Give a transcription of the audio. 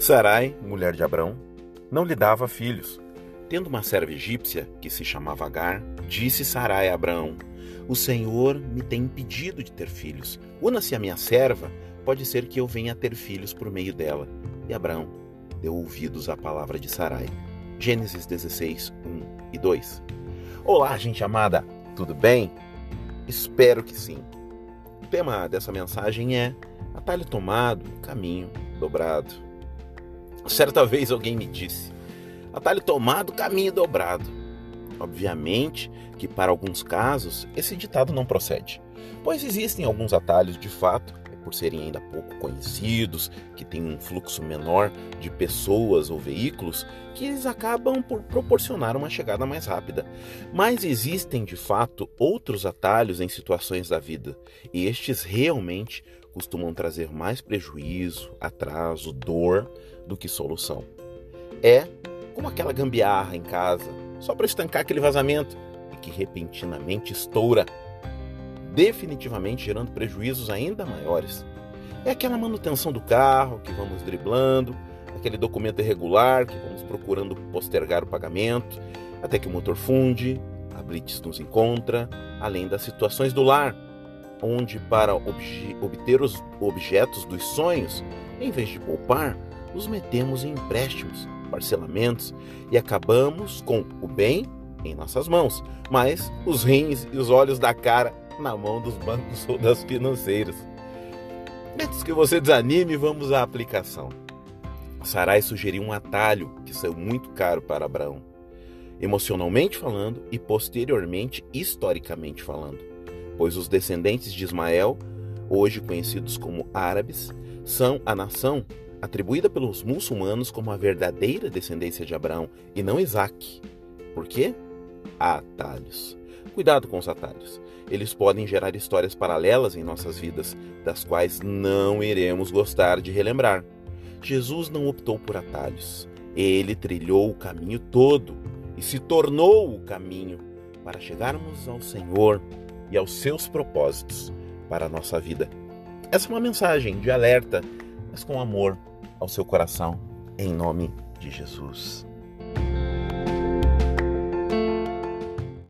Sarai, mulher de Abrão, não lhe dava filhos. Tendo uma serva egípcia, que se chamava Agar, disse Sarai a Abraão: O Senhor me tem impedido de ter filhos. Una-se a minha serva, pode ser que eu venha a ter filhos por meio dela. E Abraão deu ouvidos à palavra de Sarai. Gênesis 16, 1 e 2. Olá, gente amada, tudo bem? Espero que sim. O tema dessa mensagem é Atalho tomado, caminho dobrado. Certa vez alguém me disse: atalho tomado, caminho dobrado. Obviamente que para alguns casos esse ditado não procede, pois existem alguns atalhos de fato, por serem ainda pouco conhecidos, que têm um fluxo menor de pessoas ou veículos, que eles acabam por proporcionar uma chegada mais rápida. Mas existem de fato outros atalhos em situações da vida, e estes realmente costumam trazer mais prejuízo, atraso, dor do que solução. É como aquela gambiarra em casa, só para estancar aquele vazamento e que repentinamente estoura, definitivamente gerando prejuízos ainda maiores. É aquela manutenção do carro que vamos driblando, aquele documento irregular que vamos procurando postergar o pagamento, até que o motor funde, a Blitz nos encontra, além das situações do lar, onde para obter os objetos dos sonhos, em vez de poupar, nos metemos em empréstimos, parcelamentos e acabamos com o bem em nossas mãos, mas os rins e os olhos da cara na mão dos bancos ou das financeiras. Antes que você desanime, vamos à aplicação. Sarai sugeriu um atalho que saiu muito caro para Abraão, emocionalmente falando e posteriormente historicamente falando, pois os descendentes de Ismael, hoje conhecidos como árabes, são a nação atribuída pelos muçulmanos como a verdadeira descendência de Abraão e não Isaac. Por quê? Atalhos. Cuidado com os atalhos. Eles podem gerar histórias paralelas em nossas vidas, das quais não iremos gostar de relembrar. Jesus não optou por atalhos. Ele trilhou o caminho todo e se tornou o caminho para chegarmos ao Senhor e aos seus propósitos para a nossa vida. Essa é uma mensagem de alerta, mas com amor ao seu coração, em nome de Jesus.